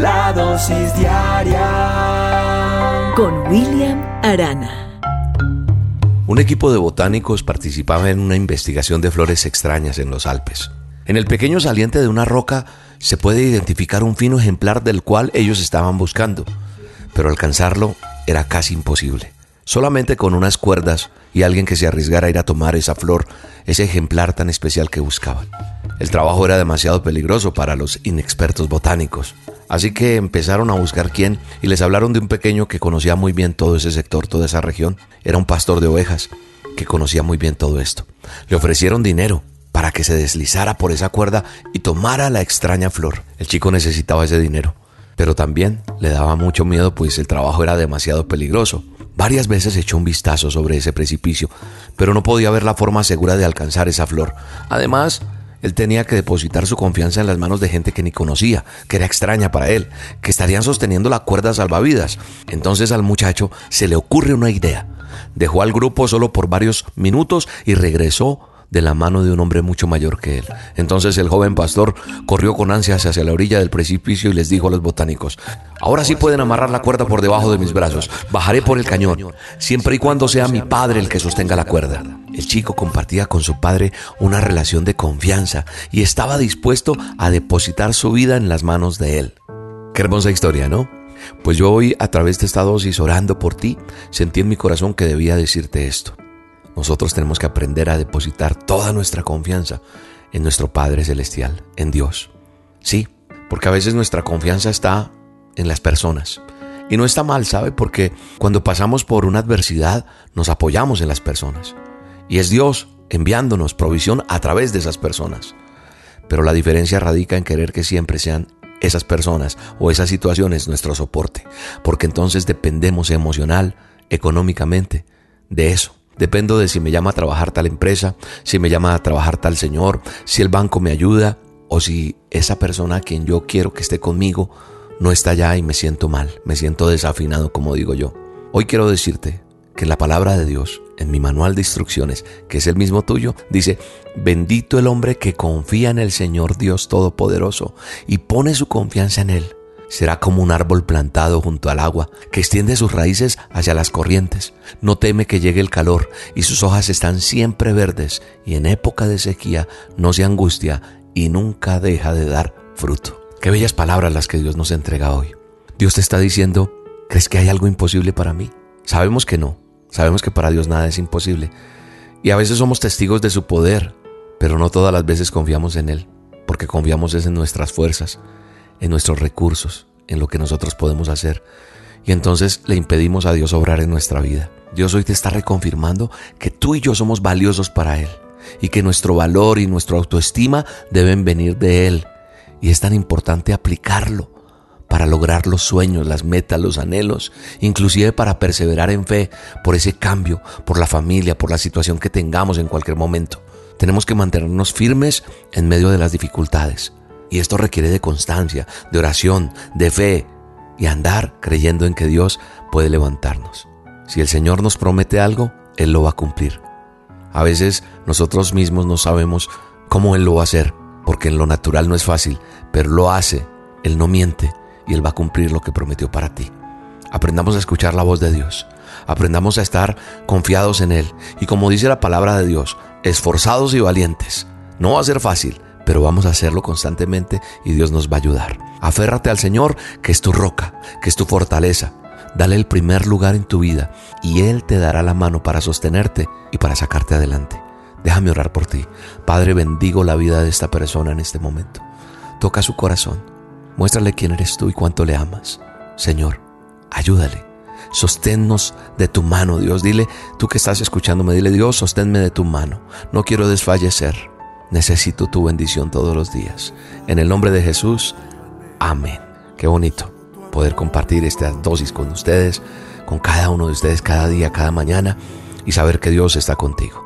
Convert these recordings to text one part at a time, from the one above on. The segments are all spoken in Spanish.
La dosis diaria con William Arana. Un equipo de botánicos participaba en una investigación de flores extrañas en los Alpes. En el pequeño saliente de una roca se puede identificar un fino ejemplar del cual ellos estaban buscando, pero alcanzarlo era casi imposible. Solamente con unas cuerdas y alguien que se arriesgara a ir a tomar esa flor, ese ejemplar tan especial que buscaban. El trabajo era demasiado peligroso para los inexpertos botánicos, así que empezaron a buscar quién y les hablaron de un pequeño que conocía muy bien todo ese sector, toda esa región. Era un pastor de ovejas que conocía muy bien todo esto. Le ofrecieron dinero para que se deslizara por esa cuerda y tomara la extraña flor. El chico necesitaba ese dinero, pero también le daba mucho miedo pues el trabajo era demasiado peligroso. Varias veces echó un vistazo sobre ese precipicio, pero no podía ver la forma segura de alcanzar esa flor. Además, él tenía que depositar su confianza en las manos de gente que ni conocía, que era extraña para él, que estarían sosteniendo la cuerda salvavidas. Entonces al muchacho se le ocurre una idea. Dejó al grupo solo por varios minutos y regresó de la mano de un hombre mucho mayor que él. Entonces el joven pastor corrió con ansias hacia la orilla del precipicio y les dijo a los botánicos, ahora sí pueden amarrar la cuerda por debajo de mis brazos, bajaré por el cañón, siempre y cuando sea mi padre el que sostenga la cuerda. El chico compartía con su padre una relación de confianza y estaba dispuesto a depositar su vida en las manos de él. Qué hermosa historia, ¿no? Pues yo hoy, a través de esta dosis, orando por ti, sentí en mi corazón que debía decirte esto. Nosotros tenemos que aprender a depositar toda nuestra confianza en nuestro Padre Celestial, en Dios. Sí, porque a veces nuestra confianza está en las personas. Y no está mal, ¿sabe? Porque cuando pasamos por una adversidad nos apoyamos en las personas. Y es Dios enviándonos provisión a través de esas personas. Pero la diferencia radica en querer que siempre sean esas personas o esas situaciones nuestro soporte. Porque entonces dependemos emocional, económicamente, de eso. Dependo de si me llama a trabajar tal empresa, si me llama a trabajar tal señor, si el banco me ayuda o si esa persona a quien yo quiero que esté conmigo no está allá y me siento mal, me siento desafinado como digo yo. Hoy quiero decirte que la palabra de Dios, en mi manual de instrucciones, que es el mismo tuyo, dice, bendito el hombre que confía en el Señor Dios Todopoderoso y pone su confianza en Él Será como un árbol plantado junto al agua, que extiende sus raíces hacia las corrientes. No teme que llegue el calor, y sus hojas están siempre verdes, y en época de sequía no se angustia y nunca deja de dar fruto. Qué bellas palabras las que Dios nos entrega hoy. Dios te está diciendo, ¿crees que hay algo imposible para mí? Sabemos que no, sabemos que para Dios nada es imposible. Y a veces somos testigos de su poder, pero no todas las veces confiamos en Él, porque confiamos en nuestras fuerzas en nuestros recursos, en lo que nosotros podemos hacer. Y entonces le impedimos a Dios obrar en nuestra vida. Dios hoy te está reconfirmando que tú y yo somos valiosos para Él y que nuestro valor y nuestra autoestima deben venir de Él. Y es tan importante aplicarlo para lograr los sueños, las metas, los anhelos, inclusive para perseverar en fe por ese cambio, por la familia, por la situación que tengamos en cualquier momento. Tenemos que mantenernos firmes en medio de las dificultades. Y esto requiere de constancia, de oración, de fe y andar creyendo en que Dios puede levantarnos. Si el Señor nos promete algo, Él lo va a cumplir. A veces nosotros mismos no sabemos cómo Él lo va a hacer, porque en lo natural no es fácil, pero lo hace, Él no miente y Él va a cumplir lo que prometió para ti. Aprendamos a escuchar la voz de Dios, aprendamos a estar confiados en Él y como dice la palabra de Dios, esforzados y valientes. No va a ser fácil, pero vamos a hacerlo constantemente y Dios nos va a ayudar. Aférrate al Señor, que es tu roca, que es tu fortaleza. Dale el primer lugar en tu vida y Él te dará la mano para sostenerte y para sacarte adelante. Déjame orar por ti. Padre, bendigo la vida de esta persona en este momento. Toca su corazón. Muéstrale quién eres tú y cuánto le amas. Señor, ayúdale. Sosténnos de tu mano, Dios. Dile, tú que estás escuchándome, dile, Dios, sosténme de tu mano. No quiero desfallecer. Necesito tu bendición todos los días. En el nombre de Jesús, amén. Qué bonito poder compartir esta dosis con ustedes, con cada uno de ustedes cada día, cada mañana y saber que Dios está contigo.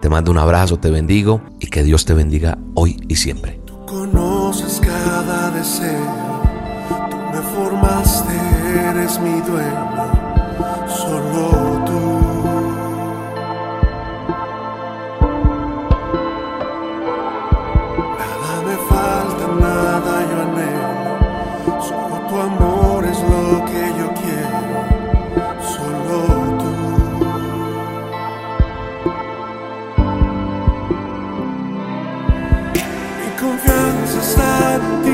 Te mando un abrazo, te bendigo y que Dios te bendiga hoy y siempre. Tú conoces cada deseo, tú me formaste, eres mi dueño, solo tú. Confianza está en